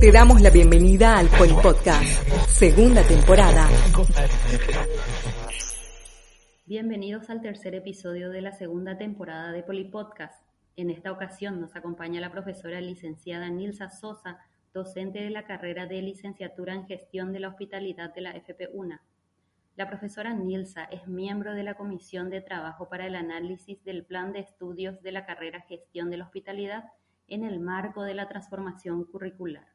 Te damos la bienvenida al Podcast, segunda temporada. Bienvenidos al tercer episodio de la segunda temporada de Poli Podcast. En esta ocasión nos acompaña la profesora licenciada Nilsa Sosa, docente de la carrera de licenciatura en gestión de la hospitalidad de la FP1. La profesora Nilsa es miembro de la Comisión de Trabajo para el Análisis del Plan de Estudios de la carrera Gestión de la Hospitalidad en el marco de la transformación curricular.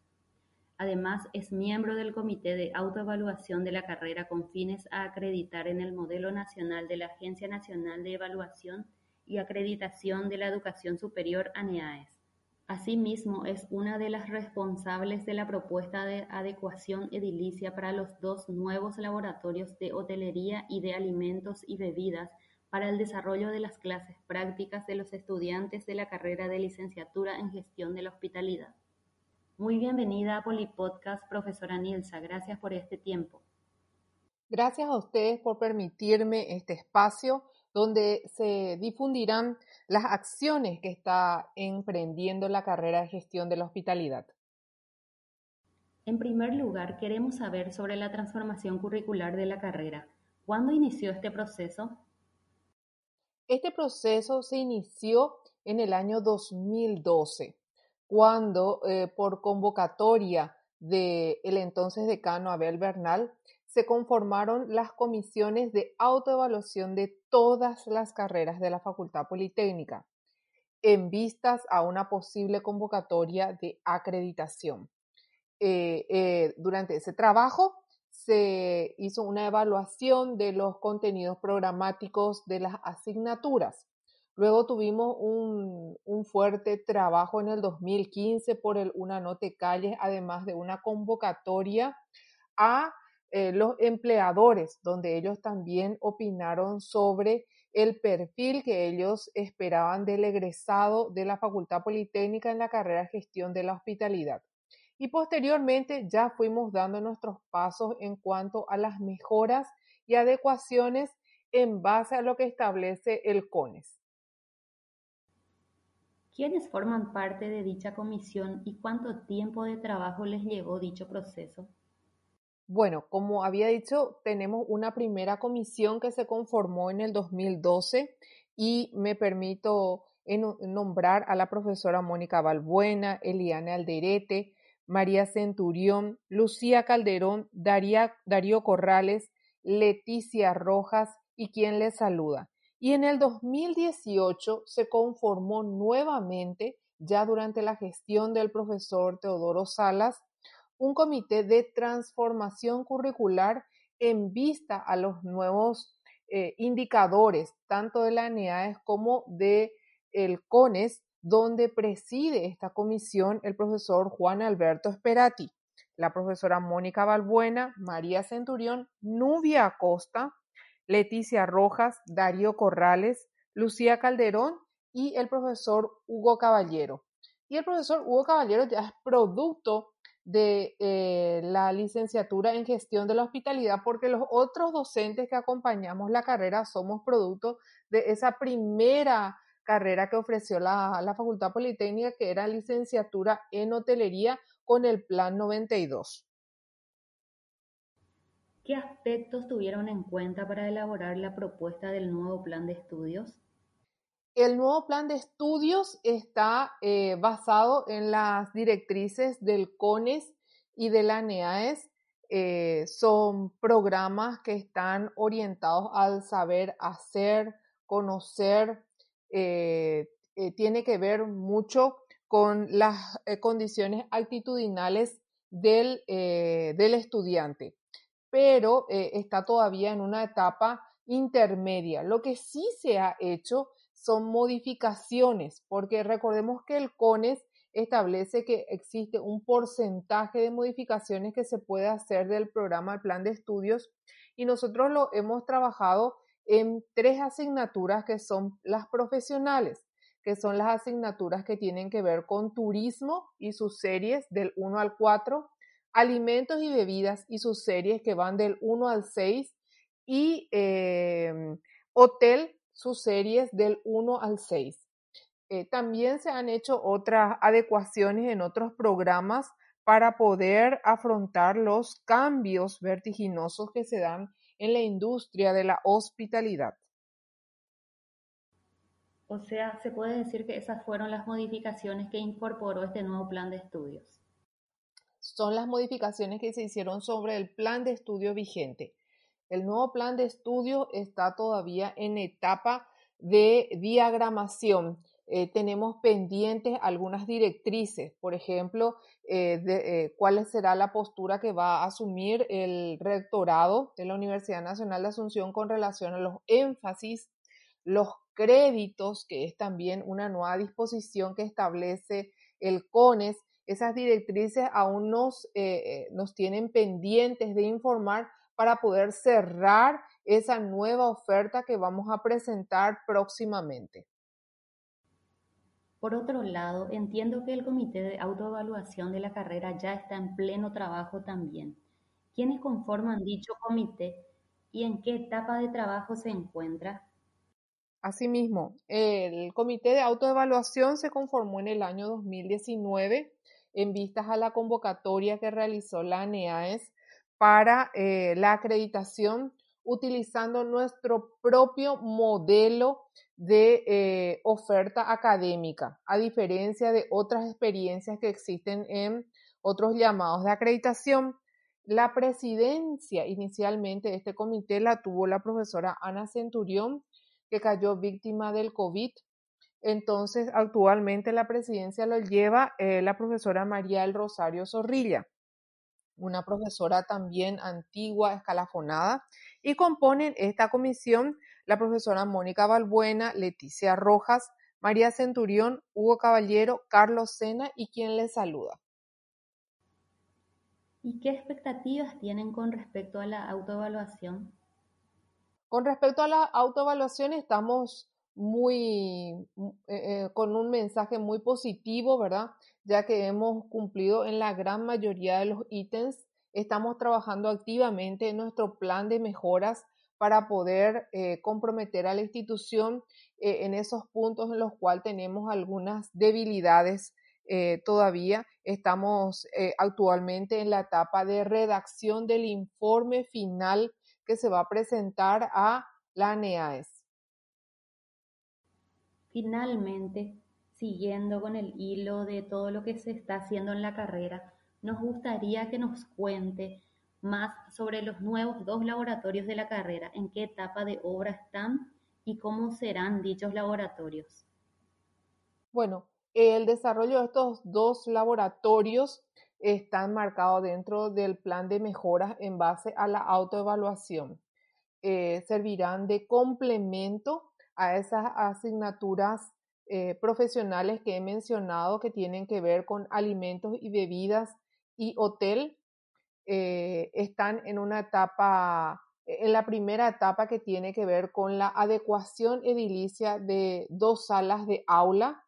Además, es miembro del Comité de Autoevaluación de la carrera con fines a acreditar en el Modelo Nacional de la Agencia Nacional de Evaluación y Acreditación de la Educación Superior ANEAES. Asimismo, es una de las responsables de la propuesta de adecuación edilicia para los dos nuevos laboratorios de hotelería y de alimentos y bebidas para el desarrollo de las clases prácticas de los estudiantes de la carrera de licenciatura en gestión de la hospitalidad. Muy bienvenida a Polipodcast, profesora Nilsa. Gracias por este tiempo. Gracias a ustedes por permitirme este espacio donde se difundirán las acciones que está emprendiendo la carrera de gestión de la hospitalidad. En primer lugar, queremos saber sobre la transformación curricular de la carrera. ¿Cuándo inició este proceso? Este proceso se inició en el año 2012, cuando eh, por convocatoria del el entonces decano Abel Bernal se conformaron las comisiones de autoevaluación de todas las carreras de la Facultad Politécnica en vistas a una posible convocatoria de acreditación. Eh, eh, durante ese trabajo se hizo una evaluación de los contenidos programáticos de las asignaturas. Luego tuvimos un, fuerte trabajo en el 2015 por el Una Note Calles, además de una convocatoria a eh, los empleadores, donde ellos también opinaron sobre el perfil que ellos esperaban del egresado de la Facultad Politécnica en la carrera de gestión de la hospitalidad y posteriormente ya fuimos dando nuestros pasos en cuanto a las mejoras y adecuaciones en base a lo que establece el CONES. ¿Quiénes forman parte de dicha comisión y cuánto tiempo de trabajo les llevó dicho proceso? Bueno, como había dicho, tenemos una primera comisión que se conformó en el 2012 y me permito nombrar a la profesora Mónica Balbuena, Eliana Alderete, María Centurión, Lucía Calderón, Darío Corrales, Leticia Rojas y quien les saluda. Y en el 2018 se conformó nuevamente, ya durante la gestión del profesor Teodoro Salas, un comité de transformación curricular en vista a los nuevos eh, indicadores, tanto de la ANEAES como de el CONES, donde preside esta comisión el profesor Juan Alberto Esperati, la profesora Mónica Balbuena, María Centurión, Nubia Acosta, Leticia Rojas, Darío Corrales, Lucía Calderón y el profesor Hugo Caballero. Y el profesor Hugo Caballero ya es producto de eh, la licenciatura en gestión de la hospitalidad porque los otros docentes que acompañamos la carrera somos producto de esa primera carrera que ofreció la, la Facultad Politécnica, que era licenciatura en hotelería con el Plan 92. ¿Qué aspectos tuvieron en cuenta para elaborar la propuesta del nuevo plan de estudios? El nuevo plan de estudios está eh, basado en las directrices del CONES y de la NEAES. Eh, son programas que están orientados al saber hacer, conocer, eh, eh, tiene que ver mucho con las eh, condiciones actitudinales del, del estudiante, pero está todavía en una etapa intermedia. Lo que sí se ha hecho son modificaciones, porque recordemos que el CONES establece que existe un porcentaje de modificaciones que se puede hacer del programa al plan de estudios y nosotros lo hemos trabajado en tres asignaturas que son las profesionales, que son las asignaturas que tienen que ver con turismo y sus series del 1 al 4, alimentos y bebidas y sus series que van del 1 al 6 y em, hotel, sus series del 1 al 6. Eh, también se han hecho otras adecuaciones en otros programas para poder afrontar los cambios vertiginosos que se dan en la industria de la hospitalidad. O sea, se puede decir que esas fueron las modificaciones que incorporó este nuevo plan de estudios. Son las modificaciones que se hicieron sobre el plan de estudio vigente. El nuevo plan de estudio está todavía en etapa de diagramación. Eh, tenemos pendientes algunas directrices, por ejemplo, eh, eh, cuál será la postura que va a asumir el rectorado de la Universidad Nacional de Asunción con relación a los énfasis, los créditos, que es también una nueva disposición que establece el CONES. Esas directrices aún nos, nos tienen pendientes de informar para poder cerrar esa nueva oferta que vamos a presentar próximamente. Por otro lado, entiendo que el comité de autoevaluación de la carrera ya está en pleno trabajo también. ¿Quiénes conforman dicho comité y en qué etapa de trabajo se encuentra? Asimismo, el comité de autoevaluación se conformó en el año 2019 en vistas a la convocatoria que realizó la ANEAES para eh, la acreditación utilizando nuestro propio modelo de eh, oferta académica, a diferencia de otras experiencias que existen en otros llamados de acreditación. La presidencia inicialmente de este comité la tuvo la profesora Ana Centurión, que cayó víctima del COVID. Entonces, actualmente la presidencia lo lleva eh, la profesora María El Rosario Zorrilla una profesora también antigua, escalafonada, y componen esta comisión la profesora Mónica Balbuena, Leticia Rojas, María Centurión, Hugo Caballero, Carlos Sena y quien les saluda. ¿Y qué expectativas tienen con respecto a la autoevaluación? Con respecto a la autoevaluación estamos muy eh, eh, con un mensaje muy positivo, ¿verdad? Ya que hemos cumplido en la gran mayoría de los ítems, estamos trabajando activamente en nuestro plan de mejoras para poder eh, comprometer a la institución en esos puntos en los cuales tenemos algunas debilidades todavía. Estamos actualmente en la etapa de redacción del informe final que se va a presentar a la ANEAES. Finalmente, siguiendo con el hilo de todo lo que se está haciendo en la carrera, nos gustaría que nos cuente más sobre los nuevos dos laboratorios de la carrera, en qué etapa de obra están y cómo serán dichos laboratorios. Bueno, el desarrollo de estos dos laboratorios está enmarcado dentro del plan de mejoras en base a la autoevaluación. Eh, servirán de complemento a esas asignaturas eh, profesionales que he mencionado que tienen que ver con alimentos y bebidas y hotel. Eh, están en una etapa, en la primera etapa que tiene que ver con la adecuación edilicia de dos salas de aula.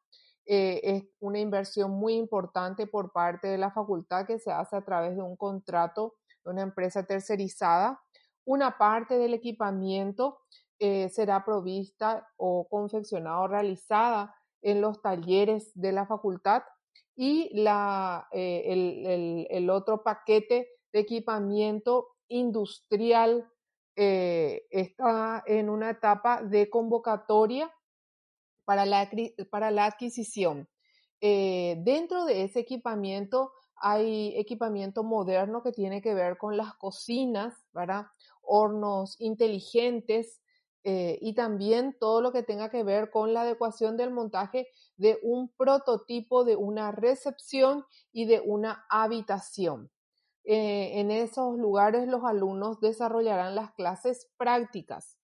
Eh, es una inversión muy importante por parte de la facultad que se hace a través de un contrato de una empresa tercerizada. Una parte del equipamiento eh, será provista o confeccionada o realizada en los talleres de la facultad y la, eh, el, el, otro paquete de equipamiento industrial eh, está en una etapa de convocatoria para la, para la adquisición. dentro de ese equipamiento hay equipamiento moderno que tiene que ver con las cocinas, ¿verdad? hornos inteligentes, eh, y también todo lo que tenga que ver con la adecuación del montaje de un prototipo de una recepción y de una habitación. Eh, en esos lugares los alumnos desarrollarán las clases prácticas.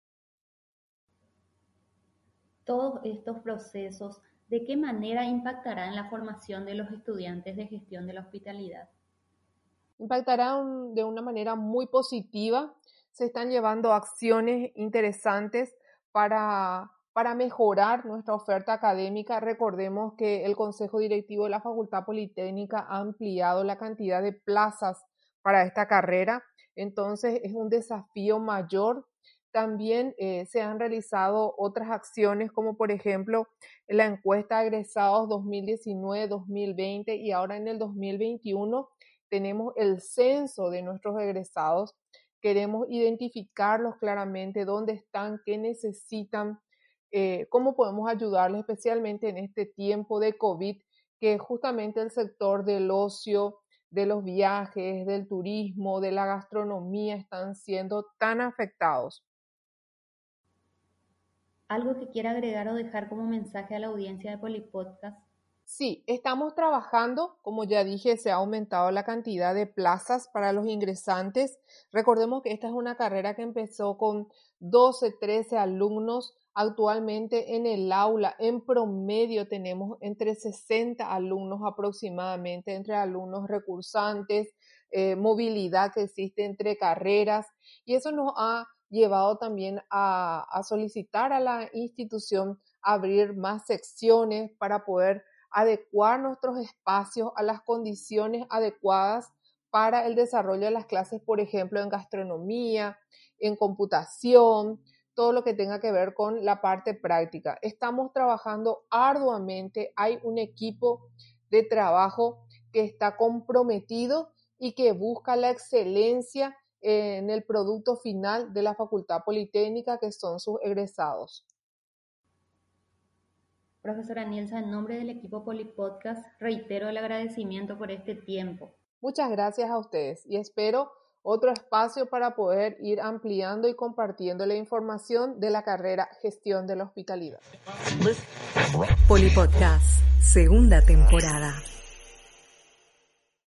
Todos estos procesos, ¿de qué manera impactarán en la formación de los estudiantes de gestión de la hospitalidad? Impactarán de una manera muy positiva se están llevando acciones interesantes para, para mejorar nuestra oferta académica. Recordemos que el Consejo Directivo de la Facultad Politécnica ha ampliado la cantidad de plazas para esta carrera, entonces es un desafío mayor también eh, se han realizado otras acciones como por ejemplo la encuesta de egresados 2019-2020 y ahora en el 2021 tenemos el censo de nuestros egresados. Queremos identificarlos claramente, dónde están, qué necesitan, eh, cómo podemos ayudarles especialmente en este tiempo de COVID, que justamente el sector del ocio, de los viajes, del turismo, de la gastronomía están siendo tan afectados. ¿Algo que quiera agregar o dejar como mensaje a la audiencia de Polipodcast? Sí, estamos trabajando, como ya dije, se ha aumentado la cantidad de plazas para los ingresantes. Recordemos que esta es una carrera que empezó con 12, 13 alumnos. Actualmente en el aula, en promedio, tenemos entre 60 alumnos aproximadamente, entre alumnos recursantes, eh, movilidad que existe entre carreras. Y eso nos ha llevado también a, solicitar a la institución abrir más secciones para poder adecuar nuestros espacios a las condiciones adecuadas para el desarrollo de las clases, por ejemplo, en gastronomía, en computación, todo lo que tenga que ver con la parte práctica. Estamos trabajando arduamente, hay un equipo de trabajo que está comprometido y que busca la excelencia en el producto final de la Facultad Politécnica, que son sus egresados. Profesora Nielsa, en nombre del equipo Polipodcast, reitero el agradecimiento por este tiempo. Muchas gracias a ustedes y espero otro espacio para poder ir ampliando y compartiendo la información de la carrera Gestión de la Hospitalidad. Polipodcast, segunda temporada.